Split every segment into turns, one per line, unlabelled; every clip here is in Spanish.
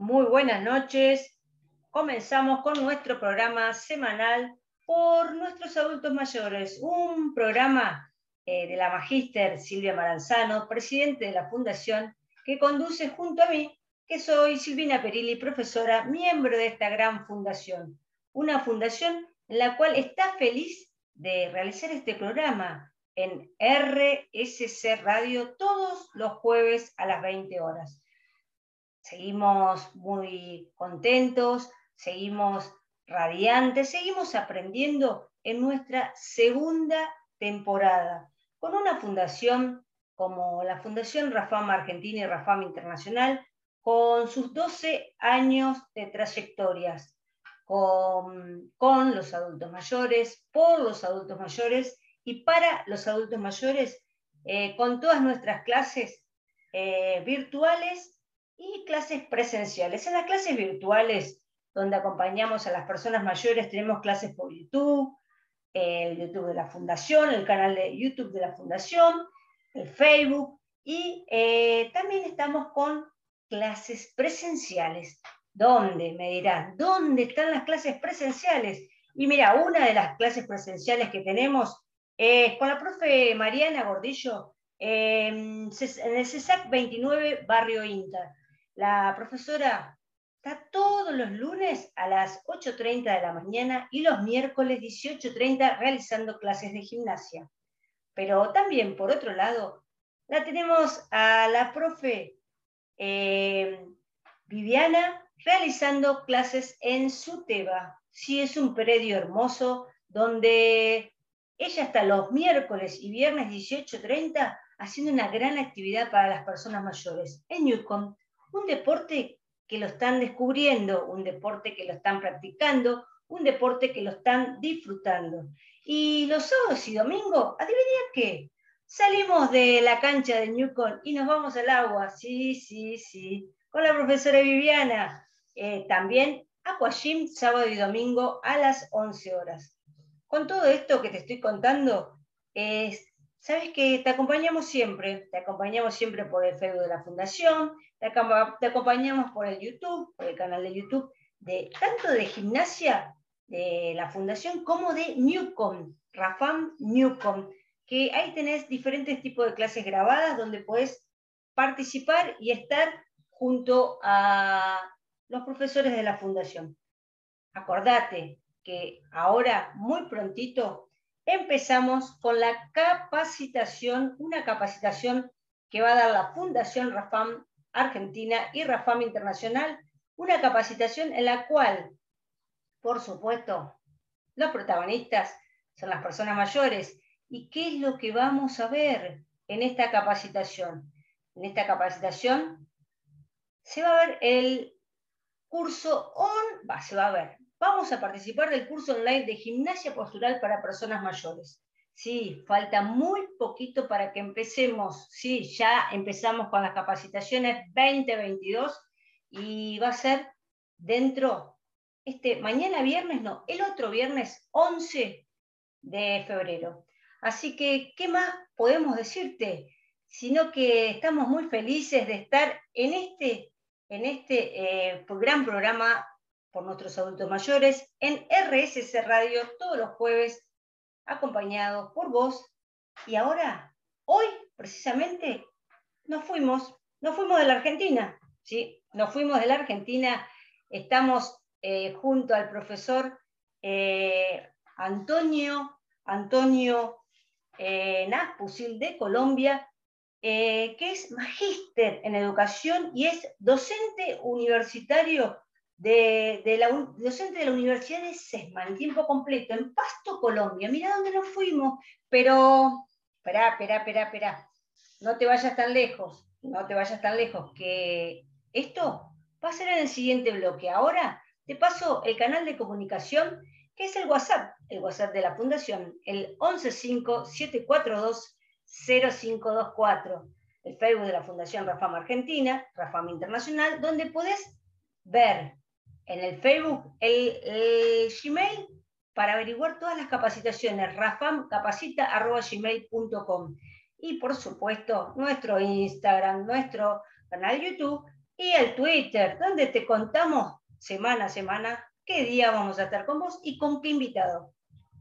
Muy buenas noches. Comenzamos con nuestro programa semanal por nuestros adultos mayores, un programa eh, de la magíster Silvia Maranzano, presidente de la Fundación, que conduce junto a mí, que soy Silvina Perilli, profesora, miembro de esta gran fundación. Una fundación en la cual está feliz de realizar este programa en RSC Radio todos los jueves a las 20 horas. Seguimos muy contentos, seguimos radiantes, seguimos aprendiendo en nuestra segunda temporada con una fundación como la Fundación Rafam Argentina y Rafam Internacional, con sus 12 años de trayectorias, con, los adultos mayores, por los adultos mayores y para los adultos mayores, eh, con todas nuestras clases eh, virtuales y clases presenciales. En las clases virtuales, donde acompañamos a las personas mayores, tenemos clases por YouTube, el YouTube de la Fundación, el canal de YouTube de la Fundación, el Facebook, y eh, también estamos con clases presenciales ¿Dónde? Me dirán, ¿dónde están las clases presenciales? Y mira, una de las clases presenciales que tenemos es con la profe Mariana Gordillo en el CESAC 29, Barrio Inter. La profesora está todos los lunes a las 8.30 de la mañana y los miércoles 18.30 realizando clases de gimnasia. Pero también, por otro lado, la tenemos a la profe eh, Viviana realizando clases en Suteba. Sí, es un predio hermoso donde ella está los miércoles y viernes 18.30 haciendo una gran actividad para las personas mayores en Newcomb, un deporte que lo están descubriendo, un deporte que lo están practicando, un deporte que lo están disfrutando. Y los sábados y domingos, ¿adivinen qué? Salimos de la cancha de Newcomb y nos vamos al agua. Sí, sí, sí. Con la profesora Viviana. Eh, también Aquagym sábado y domingo a las 11 horas. Con todo esto que te estoy contando, sabes que te acompañamos siempre, te acompañamos siempre por el Facebook de la Fundación, te, acompañamos por el YouTube, por el canal de YouTube, de, tanto de gimnasia de la Fundación como de Newcom, Rafam Newcom, que ahí tenés diferentes tipos de clases grabadas donde puedes participar y estar junto a los profesores de la fundación. Acordate que ahora, muy prontito, empezamos con la capacitación, una capacitación que va a dar la Fundación Rafam Argentina y Rafam Internacional, una capacitación en la cual, por supuesto, los protagonistas son las personas mayores. ¿Y qué es lo que vamos a ver en esta capacitación? En esta capacitación se va a ver el curso on, va, se va a ver. Vamos a participar del curso online de gimnasia postural para personas mayores. Sí, falta muy poquito para que empecemos. Sí, ya empezamos con las capacitaciones 2022 y va a ser dentro, este, mañana viernes, no, el otro viernes 11 de febrero. Así que, ¿qué más podemos decirte? Sino que estamos muy felices de estar en este en este eh, gran programa por nuestros adultos mayores en RSC Radio todos los jueves, acompañados por vos. Y ahora, hoy precisamente, nos fuimos, nos fuimos de la Argentina, ¿sí? Nos fuimos de la Argentina, estamos eh, junto al profesor eh, Antonio, Antonio Naspusil de Colombia, eh, que es magíster en educación y es docente universitario de, la, docente de la Universidad de Sesma, en tiempo completo, en Pasto, Colombia. Mira dónde nos fuimos, pero, espera, espera, espera, espera, no te vayas tan lejos, no te vayas tan lejos, que esto va a ser en el siguiente bloque. Ahora te paso el canal de comunicación, que es el WhatsApp, el WhatsApp de la Fundación, el 115-742. 0524, el Facebook de la Fundación Rafam Argentina, Rafam Internacional, donde podés ver en el Facebook el, Gmail para averiguar todas las capacitaciones, rafamcapacita.gmail.com y por supuesto nuestro Instagram, nuestro canal YouTube y el Twitter, donde te contamos semana a semana qué día vamos a estar con vos y con qué invitado.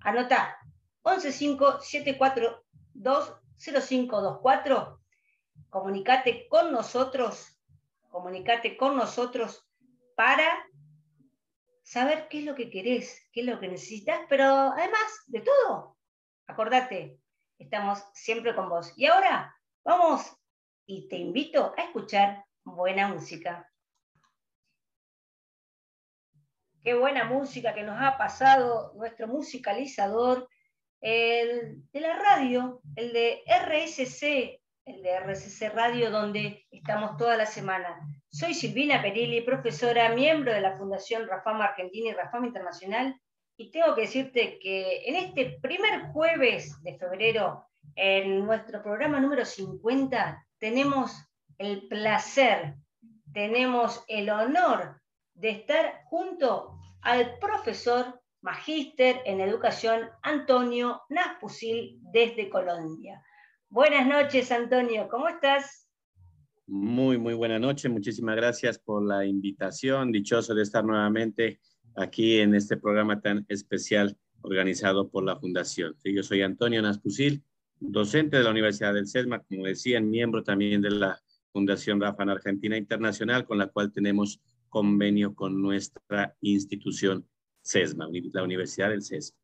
Anota 115-742-0524. Comunicate con nosotros, comunicate con nosotros para saber qué es lo que querés, qué es lo que necesitas, pero además de todo, acordate, estamos siempre con vos. Y ahora vamos y te invito a escuchar buena música. Qué buena música que nos ha pasado nuestro musicalizador, el de la radio, el de RSC, el de RSC Radio, donde estamos toda la semana. Soy Silvina Perilli, profesora, miembro de la Fundación Rafama Argentina y Rafama Internacional, y tengo que decirte que en este primer jueves de febrero, en nuestro programa número 50, tenemos el placer, tenemos el honor de estar junto al profesor magíster en educación Antonio Naspusil desde Colombia. Buenas noches, Antonio, ¿cómo estás?
Muy, muy buena noche. Muchísimas gracias por la invitación. Dichoso de estar nuevamente aquí en este programa tan especial organizado por la Fundación. yo soy Antonio Naspusil, docente de la Universidad del CESMA, como decían, miembro también de la Fundación Rafa en Argentina Internacional, con la cual tenemos convenio con nuestra institución CESMA, la Universidad del CESMA.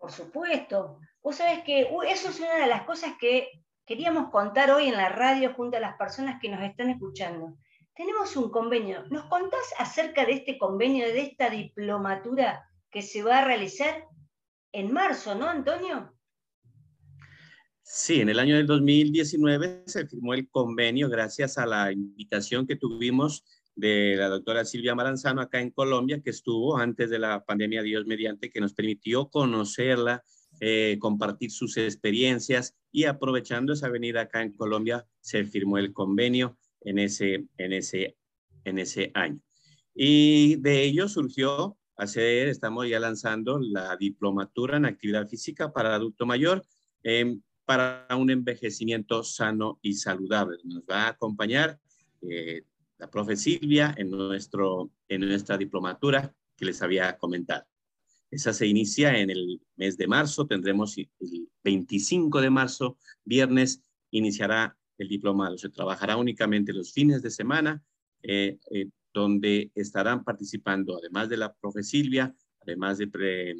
Por supuesto. Vos sabés que eso es una de las cosas que queríamos contar hoy en la radio junto a las personas que nos están escuchando. Tenemos un convenio. ¿Nos contás acerca de este convenio, de esta diplomatura que se va a realizar en marzo, ¿no, Antonio?
Sí, en el año del 2019 se firmó el convenio gracias a la invitación que tuvimos de la doctora Silvia Maranzano acá en Colombia, que estuvo antes de la pandemia Dios mediante, que nos permitió conocerla, eh, compartir sus experiencias y aprovechando esa venida acá en Colombia, se firmó el convenio en ese, en ese, en ese año. Y de ello surgió hacer, estamos ya lanzando la diplomatura en actividad física para adulto mayor. Eh, para un envejecimiento sano y saludable. Nos va a acompañar eh, la profe Silvia en, nuestro, en nuestra diplomatura que les había comentado. Esa se inicia en el mes de marzo, tendremos el 25 de marzo, viernes, iniciará el diplomado. Se trabajará únicamente los fines de semana, eh, eh, donde estarán participando, además de la profe Silvia, además de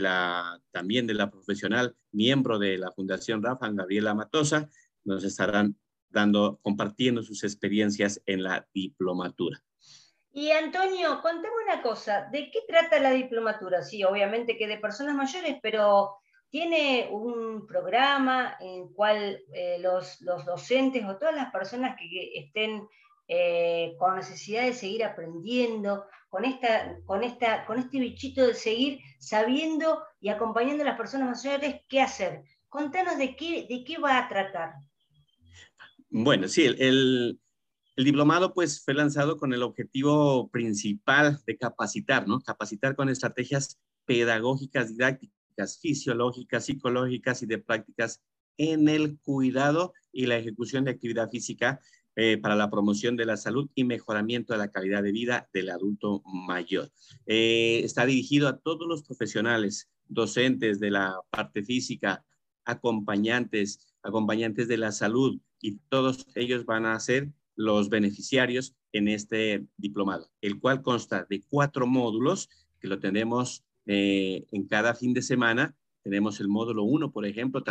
la, también de la profesional, miembro de la Fundación Rafa, Gabriela Matosa, nos estarán dando, compartiendo sus experiencias en la diplomatura.
Y Antonio, contame una cosa, ¿de qué trata la diplomatura? Sí, obviamente que de personas mayores, pero tiene un programa en cual eh, los, docentes o todas las personas que estén eh, con necesidad de seguir aprendiendo, con, esta, con, esta, con este bichito de seguir sabiendo y acompañando a las personas mayores qué hacer. Contanos de qué, de qué va a tratar.
Bueno, sí, el, el, diplomado pues fue lanzado con el objetivo principal de capacitar, ¿no? Capacitar con estrategias pedagógicas, didácticas, fisiológicas, psicológicas y de prácticas en el cuidado y la ejecución de actividad física eh, para la promoción de la salud y mejoramiento de la calidad de vida del adulto mayor. Eh, está dirigido a todos los profesionales, docentes de la parte física, acompañantes, acompañantes de la salud, y todos ellos van a ser los beneficiarios en este diplomado, el cual consta de cuatro módulos que lo tenemos eh, en cada fin de semana. Tenemos el módulo uno, por ejemplo,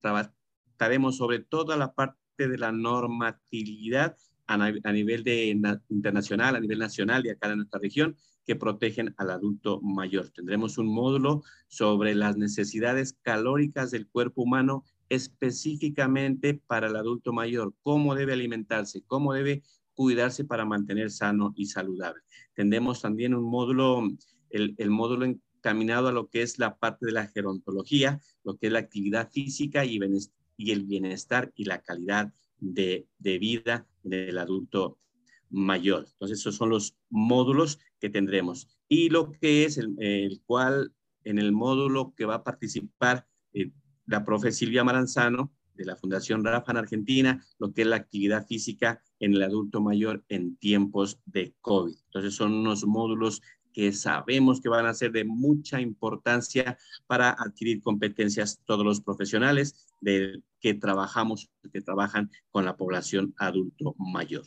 trataremos sobre toda la parte de la normatividad a, nivel de, internacional, a nivel nacional y acá en nuestra región, que protegen al adulto mayor. Tendremos un módulo sobre las necesidades calóricas del cuerpo humano específicamente para el adulto mayor, cómo debe alimentarse, cómo debe cuidarse para mantener sano y saludable. Tendremos también un módulo, el, el módulo encaminado a lo que es la parte de la gerontología, lo que es la actividad física y el bienestar y la calidad de, vida del adulto mayor. Entonces, esos son los módulos que tendremos. Y lo que es el, cual, en el módulo que va a participar eh, la profe Silvia Maranzano, de la Fundación Rafa en Argentina, lo que es la actividad física en el adulto mayor en tiempos de COVID. Entonces son unos módulos que sabemos que van a ser de mucha importancia para adquirir competencias todos los profesionales de que trabajamos, que trabajan con la población adulto mayor.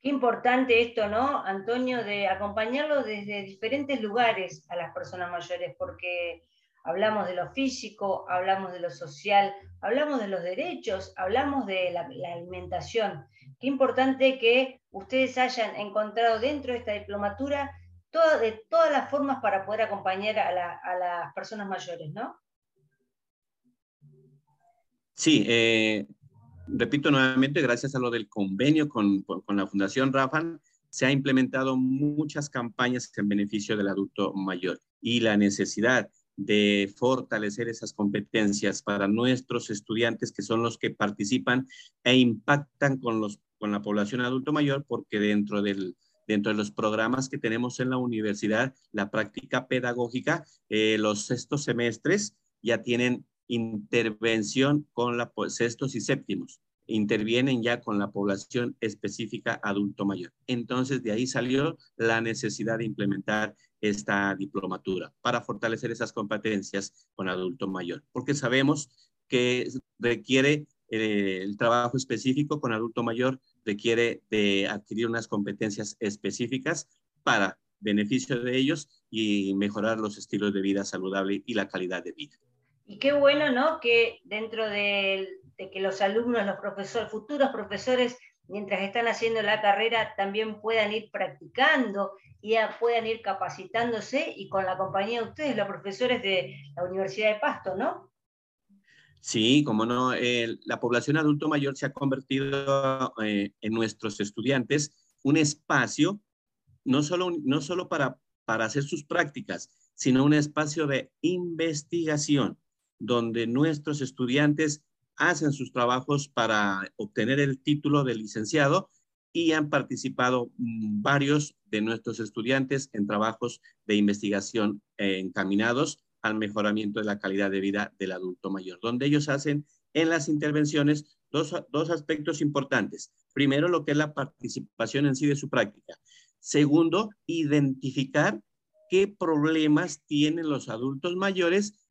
Qué importante esto, ¿no, Antonio, de acompañarlo desde diferentes lugares a las personas mayores, porque hablamos de lo físico, hablamos de lo social, hablamos de los derechos, hablamos de la, alimentación. Qué importante que ustedes hayan encontrado dentro de esta diplomatura de todas las formas para poder acompañar a, las personas mayores, ¿no?
Sí, eh, repito nuevamente, gracias a lo del convenio con, la Fundación Rafan, se ha implementado muchas campañas en beneficio del adulto mayor y la necesidad de fortalecer esas competencias para nuestros estudiantes que son los que participan e impactan con, los, con la población adulto mayor porque dentro del, dentro de los programas que tenemos en la universidad, la práctica pedagógica, eh, los sextos semestres ya tienen intervención con pues, sextos y séptimos. Intervienen ya con la población específica adulto mayor. Entonces, de ahí salió la necesidad de implementar esta diplomatura para fortalecer esas competencias con adulto mayor, porque sabemos que requiere eh, el trabajo específico con adulto mayor requiere de adquirir unas competencias específicas para beneficio de ellos y mejorar los estilos de vida saludable y la calidad de vida.
Y qué bueno, ¿no? Que dentro de, que los alumnos, los profesores, futuros profesores, mientras están haciendo la carrera, también puedan ir practicando y puedan ir capacitándose y con la compañía de ustedes, los profesores de la Universidad de Pasto, ¿no?
Sí, como no, la población adulto mayor se ha convertido eh, en nuestros estudiantes un espacio, no solo, no solo para, para hacer sus prácticas, sino un espacio de investigación, donde nuestros estudiantes hacen sus trabajos para obtener el título de licenciado y han participado mm, varios de nuestros estudiantes en trabajos de investigación eh, encaminados al mejoramiento de la calidad de vida del adulto mayor, donde ellos hacen en las intervenciones dos, dos aspectos importantes. Primero, lo que es la participación en sí de su práctica. Segundo, identificar qué problemas tienen los adultos mayores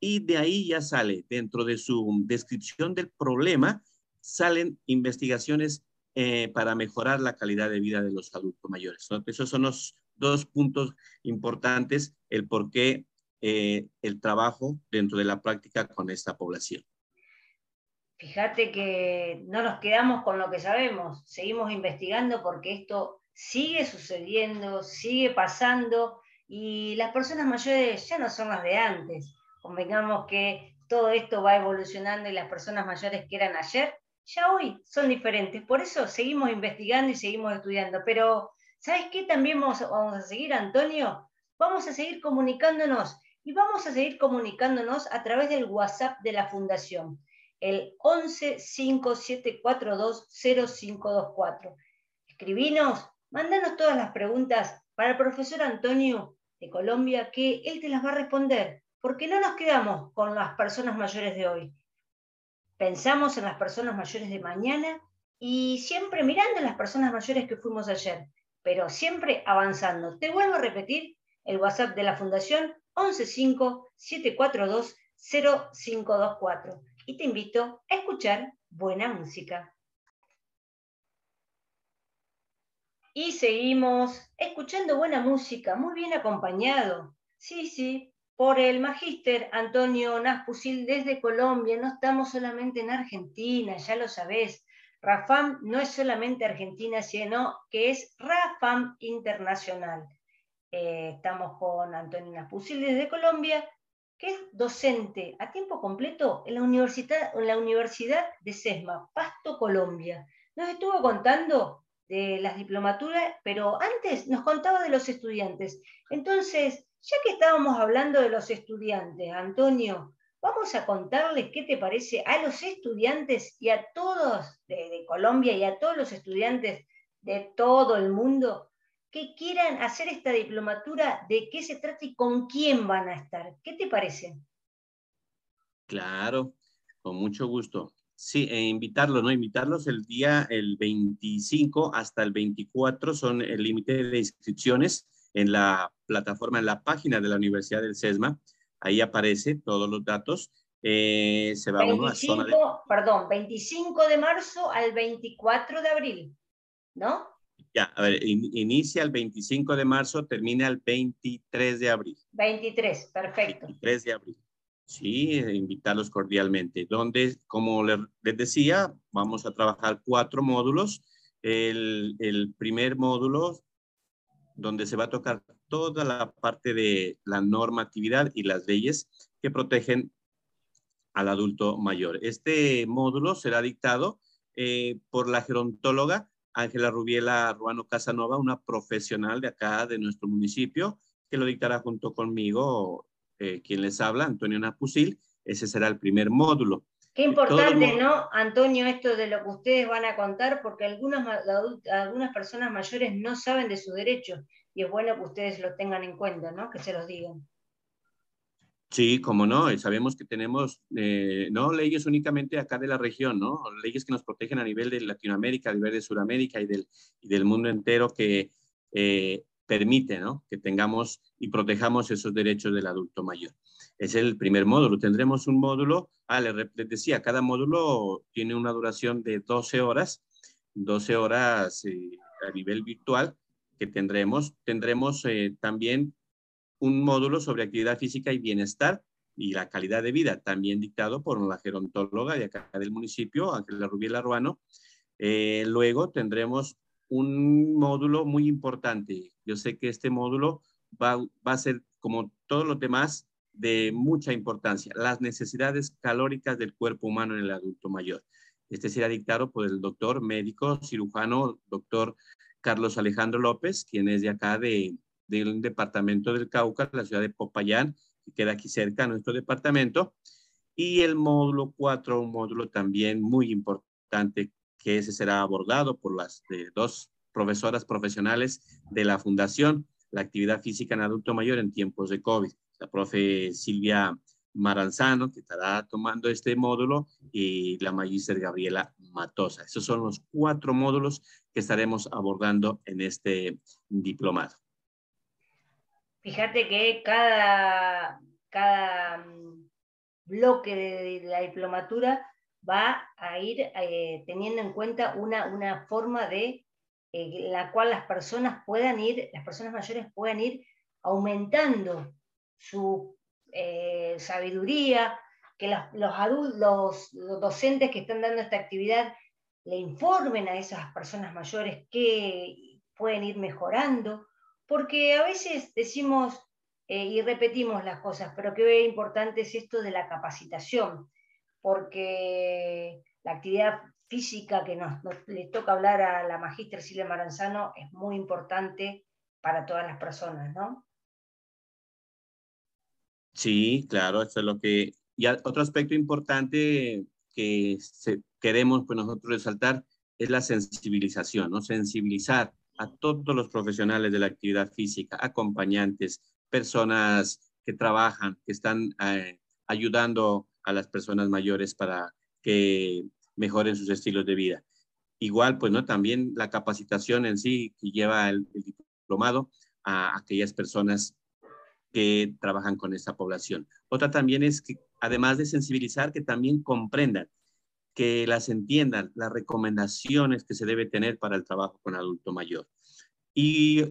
y de ahí ya sale, dentro de su descripción del problema, salen investigaciones eh, para mejorar la calidad de vida de los adultos mayores. Esos son los dos puntos importantes, el por qué eh, el trabajo dentro de la práctica con esta población.
Fíjate que no nos quedamos con lo que sabemos, seguimos investigando porque esto sigue sucediendo, sigue pasando y las personas mayores ya no son las de antes. Convengamos que todo esto va evolucionando y las personas mayores que eran ayer, ya hoy son diferentes. Por eso seguimos investigando y seguimos estudiando. Pero, ¿sabes qué? También vamos, vamos a seguir, Antonio. Vamos a seguir comunicándonos y vamos a seguir comunicándonos a través del WhatsApp de la Fundación, el 11 5742 0524. Escribinos, mándanos todas las preguntas para el profesor Antonio de Colombia, que él te las va a responder, porque no nos quedamos con las personas mayores de hoy. Pensamos en las personas mayores de mañana y siempre mirando en las personas mayores que fuimos ayer, pero siempre avanzando. Te vuelvo a repetir el WhatsApp de la Fundación 115-742-0524 y te invito a escuchar buena música. Y seguimos escuchando buena música, muy bien acompañado. Sí, sí, por el magíster Antonio Naspusil desde Colombia. No estamos solamente en Argentina, ya lo sabés. Rafam no es solamente Argentina, sino que es Rafam Internacional. Eh, estamos con Antonina Pusil desde Colombia, que es docente a tiempo completo en la Universidad, en la Universidad de SESMA, Pasto, Colombia. Nos estuvo contando de las diplomaturas, pero antes nos contaba de los estudiantes. Entonces, ya que estábamos hablando de los estudiantes, Antonio, vamos a contarles qué te parece a los estudiantes y a todos de Colombia y a todos los estudiantes de todo el mundo que quieran hacer esta diplomatura, de qué se trata y con quién van a estar. ¿Qué te parece?
Claro, con mucho gusto. Sí, e invitarlos, ¿no? Invitarlos el día, el 25 hasta el 24 son el límite de inscripciones en la plataforma, en la página de la Universidad del CESMA. Ahí aparece todos los datos. Eh, se va
25, uno a zona de... Perdón, 25 de marzo al 24 de abril, ¿no?
Ya, a ver, inicia el 25 de marzo, termina el 23 de abril.
23, perfecto.
23 de abril. Sí, invitarlos cordialmente. Donde, como les decía, vamos a trabajar cuatro módulos. El, el primer módulo, donde se va a tocar toda la parte de la normatividad y las leyes que protegen al adulto mayor. Este módulo será dictado eh, por la gerontóloga Ángela Rubiela Ruano Casanova, una profesional de acá, de nuestro municipio, que lo dictará junto conmigo, eh, quien les habla, Antonio Napusil. Ese será el primer módulo.
Qué importante, ¿no, Antonio, esto de lo que ustedes van a contar, porque algunas, algunas personas mayores no saben de sus derechos y es bueno que ustedes lo tengan en cuenta, ¿no? Que se los digan.
Sí, como no, sabemos que tenemos eh, no leyes únicamente acá de la región, ¿no? Leyes que nos protegen a nivel de Latinoamérica, a nivel de Sudamérica y del, y del mundo entero que eh, permite, ¿no? Que tengamos y protejamos esos derechos del adulto mayor. Es el primer módulo. Tendremos un módulo, ah, les, decía, cada módulo tiene una duración de 12 horas, 12 horas eh, a nivel virtual que tendremos. Tendremos también un módulo sobre actividad física y bienestar y la calidad de vida, también dictado por la gerontóloga de acá del municipio, Ángela Rubiela Ruano. Eh, luego tendremos un módulo muy importante. Yo sé que este módulo va, va a ser, como todos los demás, de mucha importancia, las necesidades calóricas del cuerpo humano en el adulto mayor. Este será dictado por el doctor médico cirujano, doctor Carlos Alejandro López, quien es de acá de, del departamento del Cauca, la ciudad de Popayán, que queda aquí cerca de nuestro departamento. Y el módulo 4, un módulo también muy importante, que ese será abordado por las dos profesoras profesionales de la Fundación, la actividad física en adulto mayor en tiempos de COVID. La profe Silvia Maranzano, que estará tomando este módulo, y la magíster Gabriela Matosa. Esos son los cuatro módulos que estaremos abordando en este diplomado.
Fíjate que cada, cada mm, bloque de, la diplomatura va a ir eh, teniendo en cuenta una, una forma de eh, la cual las personas puedan ir, las personas mayores puedan ir aumentando su eh, sabiduría, que los, los, docentes que están dando esta actividad le informen a esas personas mayores que pueden ir mejorando, porque a veces decimos eh, y repetimos las cosas, pero qué importante es esto de la capacitación, porque la actividad física que nos, le toca hablar a la magíster Silvia Maranzano es muy importante para todas las personas, ¿no?
Sí, claro, eso es lo que... Y otro aspecto importante que queremos pues, nosotros resaltar es la sensibilización, ¿no? Sensibilizar a todos los profesionales de la actividad física, acompañantes, personas que trabajan, que están eh, ayudando a las personas mayores para que mejoren sus estilos de vida. Igual, pues, ¿no? También la capacitación en sí que lleva el, diplomado a aquellas personas que trabajan con esta población. Otra también es que, además de sensibilizar, que también comprendan, que las entiendan, las recomendaciones que se debe tener para el trabajo con adulto mayor. Y,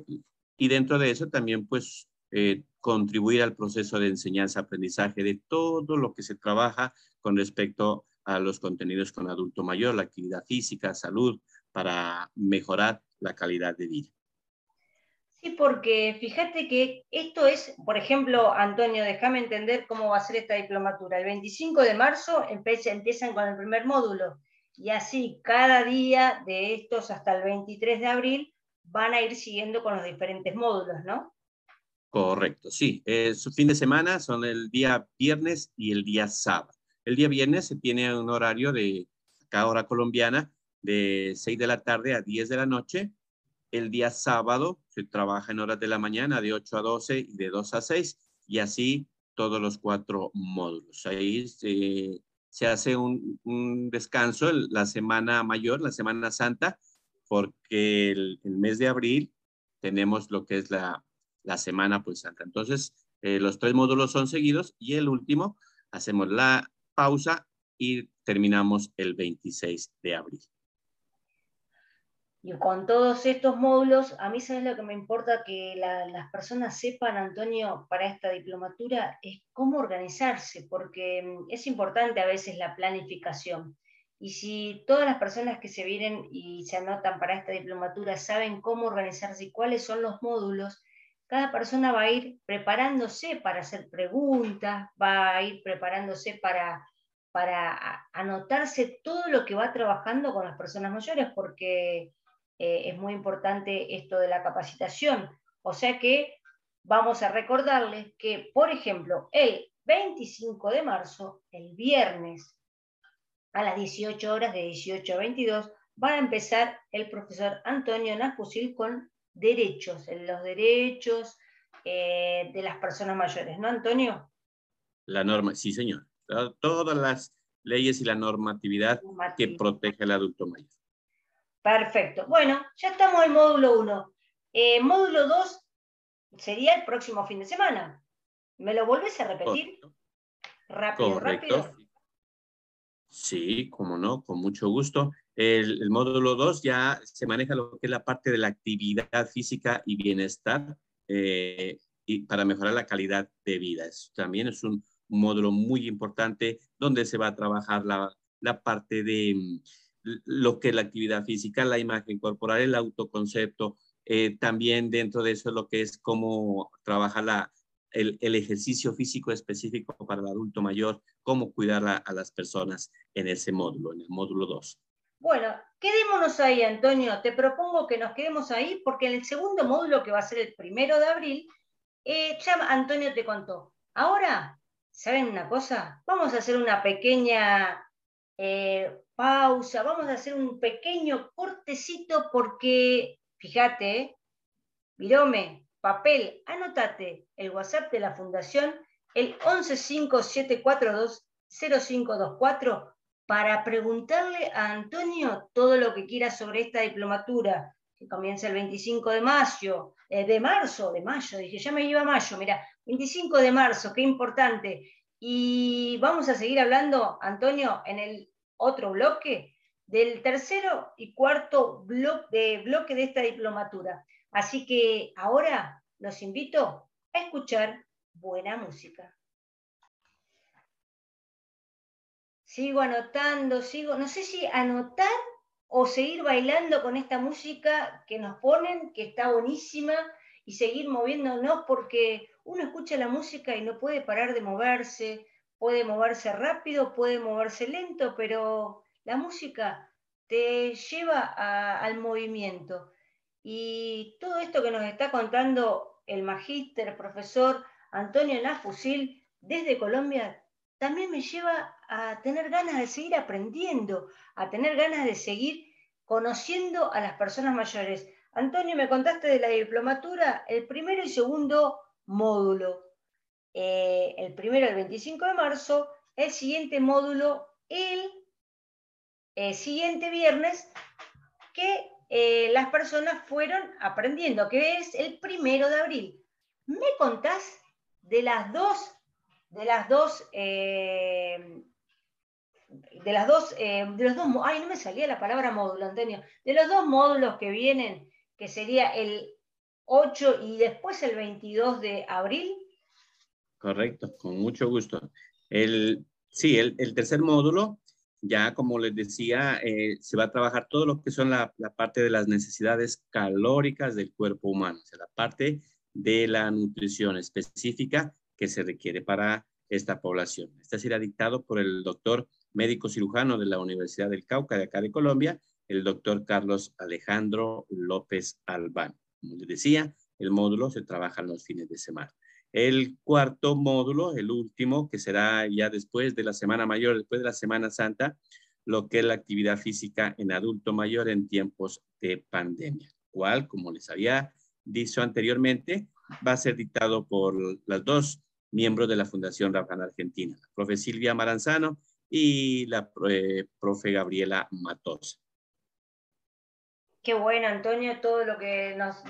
y dentro de eso también, pues, eh, contribuir al proceso de enseñanza-aprendizaje de todo lo que se trabaja con respecto a los contenidos con adulto mayor, la actividad física, salud, para mejorar la calidad de vida.
Sí, porque fíjate que esto es, por ejemplo, Antonio, déjame entender cómo va a ser esta diplomatura. El 25 de marzo empiezan con el primer módulo y así cada día de estos hasta el 23 de abril van a ir siguiendo con los diferentes módulos, ¿no?
Correcto, sí. su fin de semana son el día viernes y el día sábado. El día viernes se tiene un horario de cada hora colombiana de 6 de la tarde a 10 de la noche. El día sábado se trabaja en horas de la mañana de 8 a 12 y de 2 a 6 y así todos los cuatro módulos. Ahí se hace un, descanso la semana mayor, la semana santa, porque el, mes de abril tenemos lo que es la, semana pues santa. Entonces, eh, los tres módulos son seguidos y el último hacemos la pausa y terminamos el 26 de abril.
Y con todos estos módulos, a mí sabes lo que me importa que las personas sepan, Antonio, para esta diplomatura, es cómo organizarse, porque mm, es importante a veces la planificación. Y si todas las personas que se vienen y se anotan para esta diplomatura saben cómo organizarse y cuáles son los módulos, cada persona va a ir preparándose para hacer preguntas, va a ir preparándose para, para anotarse todo lo que va trabajando con las personas mayores, porque eh, es muy importante esto de la capacitación. O sea que vamos a recordarles que, por ejemplo, el 25 de marzo, el viernes, a las 18 horas de 18 a 22, va a empezar el profesor Antonio Nafusil con derechos, los derechos eh, de las personas mayores, ¿no, Antonio?
La norma, sí, señor. Todas las leyes y la normatividad que protege al adulto mayor.
Perfecto. Bueno, ya estamos en módulo 1. Eh, módulo 2 sería el próximo fin de semana. ¿Me lo vuelves a repetir? Rápido, rápido.
Sí, como no, con mucho gusto. El, módulo 2 ya se maneja lo que es la parte de la actividad física y bienestar eh, y para mejorar la calidad de vida. también es un, módulo muy importante donde se va a trabajar la, la parte de lo que es la actividad física, la imagen corporal, el autoconcepto, eh, también dentro de eso lo que es cómo trabajar la, el, ejercicio físico específico para el adulto mayor, cómo cuidar a, las personas en ese módulo, en el módulo 2.
Bueno, quedémonos ahí, Antonio. Te propongo que nos quedemos ahí porque en el segundo módulo, que va a ser el primero de abril, eh, ya Antonio te contó. Ahora, ¿saben una cosa? Vamos a hacer una pequeña eh, pausa, vamos a hacer un pequeño cortecito porque, fíjate, Virome, papel, anótate el WhatsApp de la Fundación, el 1157420524, para preguntarle a Antonio todo lo que quiera sobre esta diplomatura, que comienza el 25 de mayo, eh, de marzo, de mayo, dije, ya me iba a mayo, mira, 25 de marzo, qué importante. Y vamos a seguir hablando, Antonio, en el otro bloque del tercero y cuarto de, bloque de esta diplomatura. Así que ahora los invito a escuchar buena música. Sigo anotando, sigo, no sé si anotar o seguir bailando con esta música que nos ponen, que está buenísima, y seguir moviéndonos porque uno escucha la música y no puede parar de moverse, puede moverse rápido, puede moverse lento, pero la música te lleva al movimiento. Y todo esto que nos está contando el magíster, profesor Antonio Nafusil desde Colombia, también me lleva a tener ganas de seguir aprendiendo, a tener ganas de seguir conociendo a las personas mayores. Antonio, me contaste de la diplomatura, el primero y segundo módulo. Eh, el primero el 25 de marzo, el siguiente módulo el eh, siguiente viernes que eh, las personas fueron aprendiendo, que es el primero de abril. ¿Me contás de las dos, de las dos, de las dos, de los dos, ay, no me salía la palabra módulo, Antonio, de los dos módulos que vienen, que sería el 8 y después el 22 de abril,
Correcto, con mucho gusto. El, sí, el, tercer módulo, ya como les decía, eh, se va a trabajar todo lo que son la, parte de las necesidades calóricas del cuerpo humano, o sea, la parte de la nutrición específica que se requiere para esta población. Este será dictado por el doctor médico cirujano de la Universidad del Cauca de acá de Colombia, el doctor Carlos Alejandro López Albán. Como les decía, el módulo se trabaja en los fines de semana. El cuarto módulo, el último, que será ya después de la Semana Mayor, después de la Semana Santa, lo que es la actividad física en adulto mayor en tiempos de pandemia, cual, como les había dicho anteriormente, va a ser dictado por las dos miembros de la Fundación Rafael Argentina, la profe Silvia Maranzano y la eh, profe Gabriela Matosa.
Qué bueno, Antonio, todo lo que nos,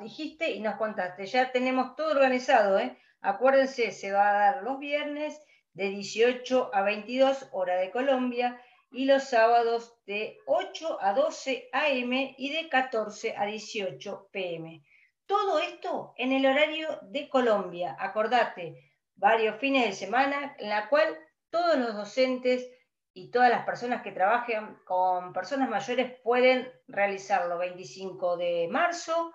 dijiste y nos contaste. Ya tenemos todo organizado, ¿eh? Acuérdense, se va a dar los viernes de 18 a 22 hora de Colombia y los sábados de 8 a 12 a.m. y de 14 a 18 p.m. Todo esto en el horario de Colombia. Acordate, varios fines de semana en la cual todos los docentes y todas las personas que trabajen con personas mayores pueden realizarlo 25 de marzo,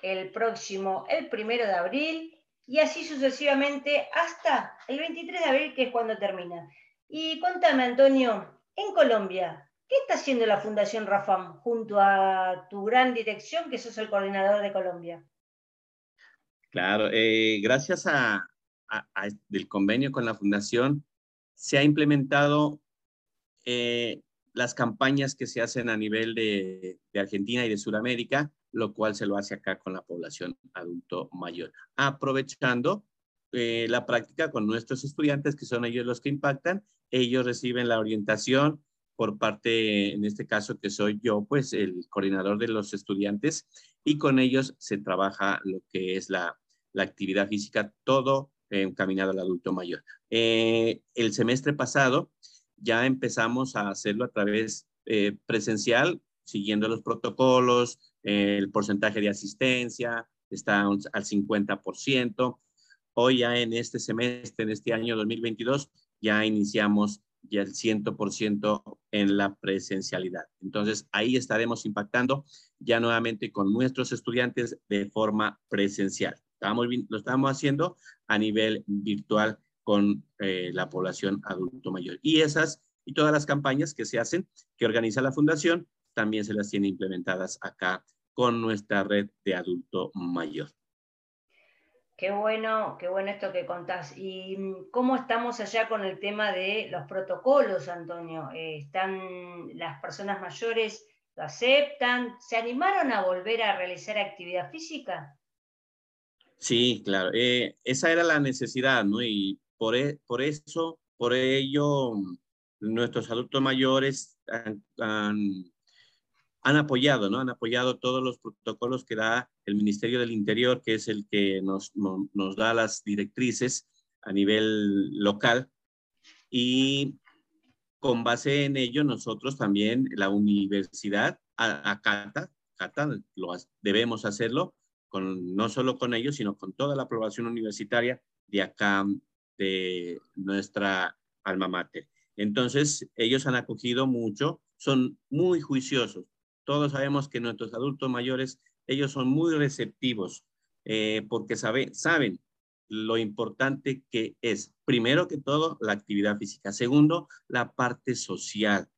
el próximo, el primero de abril y así sucesivamente hasta el 23 de abril, que es cuando termina. Y cuéntame, Antonio, en Colombia, ¿qué está haciendo la Fundación Rafam junto a tu gran dirección, que sos el coordinador de Colombia?
Claro, eh, gracias a, del convenio con la Fundación, se ha implementado eh, las campañas que se hacen a nivel de, Argentina y de Sudamérica, lo cual se lo hace acá con la población adulto mayor, aprovechando eh, la práctica con nuestros estudiantes, que son ellos los que impactan, ellos reciben la orientación por parte, en este caso que soy yo, pues el coordinador de los estudiantes, y con ellos se trabaja lo que es la, actividad física, todo encaminado al adulto mayor. Eh, el semestre pasado ya empezamos a hacerlo a través eh, presencial, siguiendo los protocolos, el porcentaje de asistencia está al 50%. Hoy ya en este semestre, en este año 2022, ya iniciamos ya el 100% en la presencialidad. Entonces, ahí estaremos impactando ya nuevamente con nuestros estudiantes de forma presencial. Estamos, lo estamos haciendo a nivel virtual con eh, la población adulto mayor. Y esas y todas las campañas que se hacen, que organiza la Fundación, también se las tiene implementadas acá con nuestra red de adulto mayor.
Qué bueno, qué bueno esto que contás. ¿Y mm, cómo estamos allá con el tema de los protocolos, Antonio? Eh, ¿Están las personas mayores, lo aceptan? ¿Se animaron a volver a realizar actividad física?
Sí, claro. Eh, esa era la necesidad, ¿no? Y por, e, por eso, por ello, nuestros adultos mayores han han apoyado, ¿no? Han apoyado todos los protocolos que da el Ministerio del Interior, que es el que nos, nos da las directrices a nivel local. Y con base en ello, nosotros también, la universidad acata, acata, lo, debemos hacerlo, con, no solo con ellos, sino con toda la aprobación universitaria de acá, de nuestra alma mater. Entonces, ellos han acogido mucho, son muy juiciosos, todos sabemos que nuestros adultos mayores, ellos son muy receptivos eh, porque sabe, saben lo importante que es, primero que todo, la actividad física. Segundo, la parte social.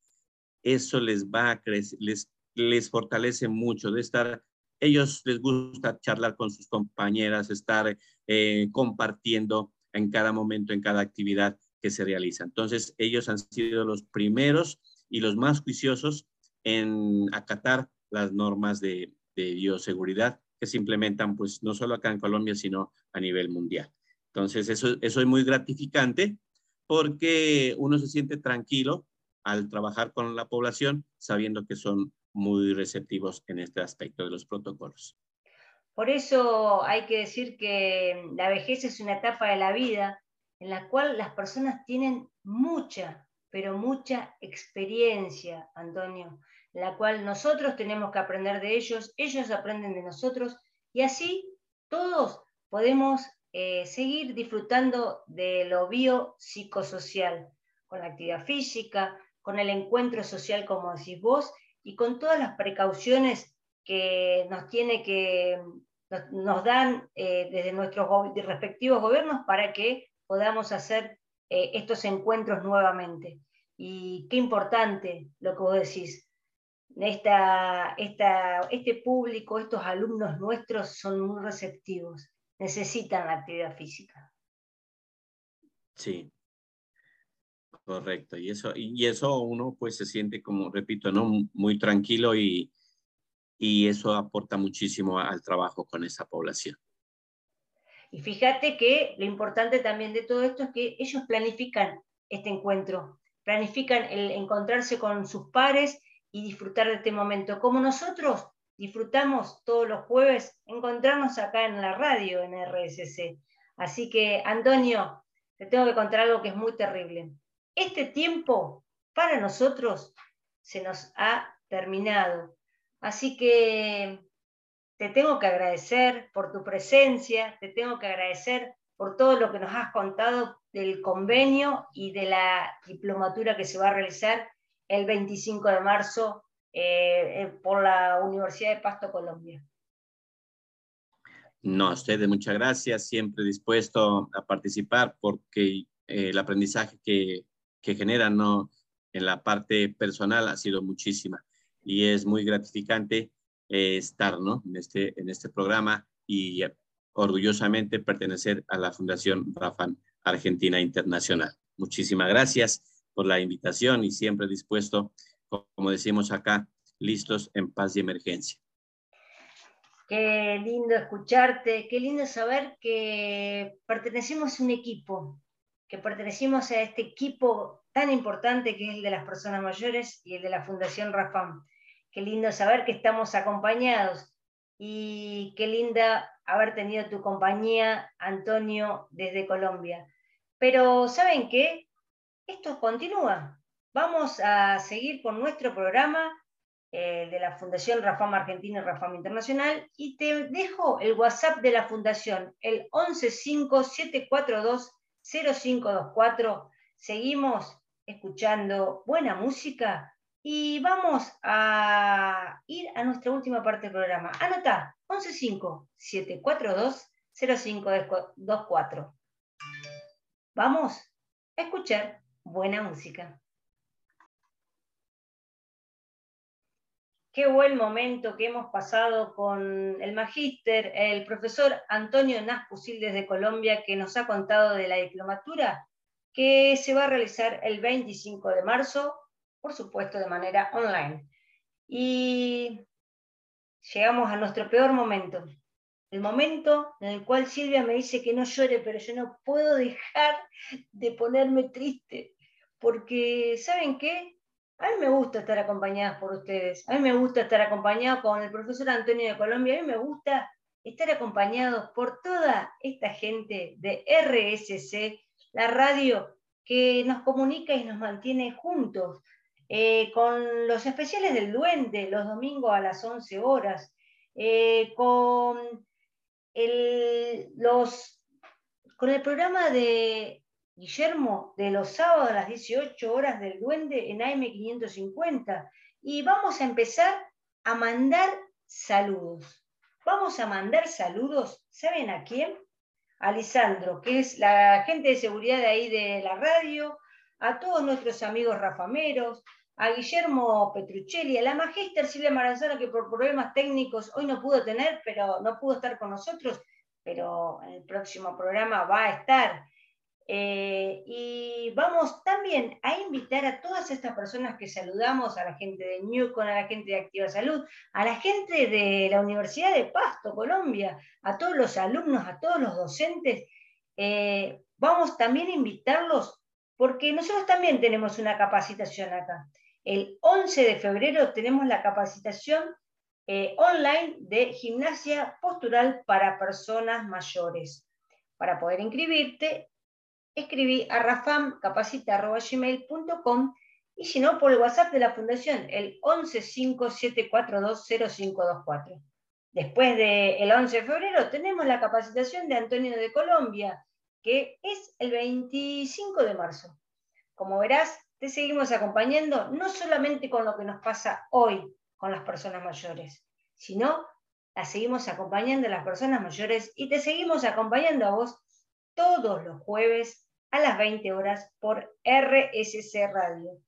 Eso les va a crecer, les, les fortalece mucho de estar, ellos les gusta charlar con sus compañeras, estar eh, compartiendo en cada momento, en cada actividad que se realiza. Entonces, ellos han sido los primeros y los más juiciosos en acatar las normas de, bioseguridad que se implementan pues no solo acá en Colombia, sino a nivel mundial. Entonces, eso, eso es muy gratificante porque uno se siente tranquilo al trabajar con la población sabiendo que son muy receptivos en este aspecto de los protocolos.
Por eso hay que decir que la vejez es una etapa de la vida en la cual las personas tienen mucha, pero mucha experiencia, Antonio la cual nosotros tenemos que aprender de ellos, ellos aprenden de nosotros y así todos podemos eh, seguir disfrutando de lo biopsicosocial, con la actividad física, con el encuentro social, como decís vos, y con todas las precauciones que nos tiene que nos, dan eh, desde nuestros respectivos gobiernos para que podamos hacer eh, estos encuentros nuevamente. Y qué importante lo que vos decís, esta, este público, estos alumnos nuestros son muy receptivos, necesitan la actividad física.
Sí, correcto. Y eso, y eso uno pues se siente como, repito, ¿no? muy tranquilo y, y eso aporta muchísimo al trabajo con esa población.
Y fíjate que lo importante también de todo esto es que ellos planifican este encuentro planifican el encontrarse con sus pares y disfrutar de este momento, como nosotros disfrutamos todos los jueves encontrarnos acá en la radio, en RSC. Así que, Antonio, te tengo que contar algo que es muy terrible. Este tiempo para nosotros se nos ha terminado. Así que te tengo que agradecer por tu presencia, te tengo que agradecer por todo lo que nos has contado del convenio y de la diplomatura que se va a realizar el 25 de marzo eh, eh, por la Universidad de Pasto, Colombia.
No, a ustedes muchas gracias, siempre dispuesto a participar porque eh, el aprendizaje que, que generan ¿no? en la parte personal ha sido muchísima y es muy gratificante estar ¿no? en, este, en este programa y orgullosamente pertenecer a la Fundación Rafan Argentina Internacional. Muchísimas gracias por la invitación y siempre dispuesto, como decimos acá, listos en paz y emergencia.
Qué lindo escucharte, qué lindo saber que pertenecemos a un equipo, que pertenecemos a este equipo tan importante que es el de las personas mayores y el de la Fundación Rafam. Qué lindo saber que estamos acompañados y qué linda haber tenido tu compañía, Antonio, desde Colombia. Pero ¿saben qué? Esto continúa. Vamos a seguir con nuestro programa eh, de la Fundación Rafam Argentina y Rafam Internacional y te dejo el WhatsApp de la Fundación, el 1157420524. Seguimos escuchando buena música y vamos a ir a nuestra última parte del programa. Anota, 115-742-0524. Vamos a escuchar buena música. Qué buen momento que hemos pasado con el magíster, el profesor Antonio Naspusil desde Colombia, que nos ha contado de la diplomatura que se va a realizar el 25 de marzo por supuesto de manera online. Y llegamos a nuestro peor momento, el momento en el cual Silvia me dice que no llore, pero yo no puedo dejar de ponerme triste, porque ¿saben qué? A mí me gusta estar acompañada por ustedes, a mí me gusta estar acompañado con el profesor Antonio de Colombia, a mí me gusta estar acompañados por toda esta gente de RSC, la radio que nos comunica y nos mantiene juntos, eh, con los especiales del Duende, los domingos a las 11 horas, eh, con, el, los, con el programa de Guillermo de los sábados a las 18 horas del Duende en AM550. Y vamos a empezar a mandar saludos. Vamos a mandar saludos, ¿saben a quién? A Lisandro, que es la gente de seguridad de ahí de la radio, a todos nuestros amigos rafameros, a Guillermo Petruccelli, a la magíster Silvia Maranzano, que por problemas técnicos hoy no pudo tener, pero no pudo estar con nosotros, pero en el próximo programa va a estar. Eh, y vamos también a invitar a todas estas personas que saludamos, a la gente de Newcon, a la gente de Activa Salud, a la gente de la Universidad de Pasto, Colombia, a todos los alumnos, a todos los docentes. Eh, vamos también a invitarlos porque nosotros también tenemos una capacitación acá. El 11 de febrero tenemos la capacitación eh, online de gimnasia postural para personas mayores. Para poder inscribirte, escribí a rafamcapacita.gmail.com y si no, por el WhatsApp de la Fundación, el 1157420524. Después del 11 de febrero tenemos la capacitación de Antonio de Colombia, que es el 25 de marzo. Como verás, te seguimos acompañando no solamente con lo que nos pasa hoy con las personas mayores, sino la seguimos acompañando a las personas mayores y te seguimos acompañando a vos todos los jueves a las 20 horas por RSC Radio.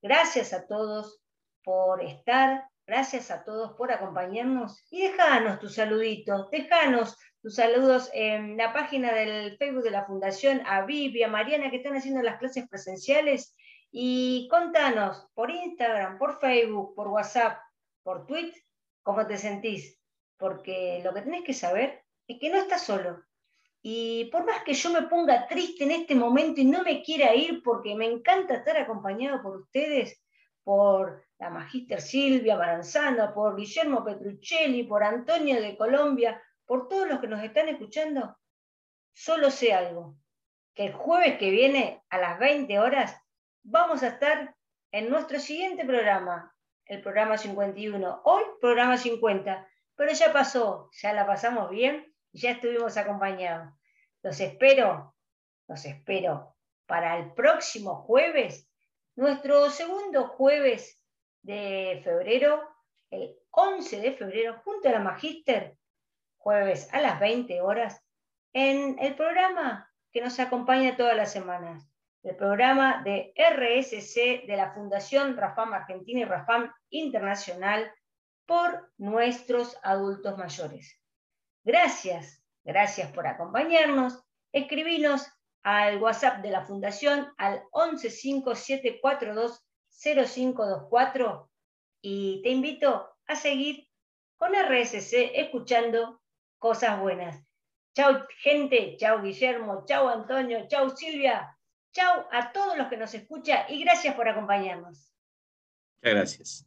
Gracias a todos por estar, gracias a todos por acompañarnos y déjanos tus saluditos, déjanos tus saludos en la página del Facebook de la Fundación, a Vivi, a Mariana que están haciendo las clases presenciales y contanos por Instagram, por Facebook, por WhatsApp, por Twitter, cómo te sentís. Porque lo que tenés que saber es que no estás solo. Y por más que yo me ponga triste en este momento y no me quiera ir porque me encanta estar acompañado por ustedes, por la magíster Silvia Maranzana, por Guillermo Petruccelli, por Antonio de Colombia, por todos los que nos están escuchando, solo sé algo, que el jueves que viene a las 20 horas vamos a estar en nuestro siguiente programa, el programa 51. Hoy, programa 50, pero ya pasó, ya la pasamos bien ya estuvimos acompañados. Los espero, los espero para el próximo jueves, nuestro segundo jueves de febrero, el 11 de febrero, junto a la Magíster, jueves a las 20 horas, en el programa que nos acompaña todas las semanas, el programa de RSC de la Fundación Rafam Argentina y Rafam Internacional por nuestros adultos mayores. Gracias, gracias por acompañarnos. Escribinos al WhatsApp de la Fundación al 1157420524 y te invito a seguir con RSC escuchando cosas buenas. Chao gente, chao Guillermo, chao Antonio, chao Silvia, chao a todos los que nos escuchan y gracias por acompañarnos.
Muchas gracias.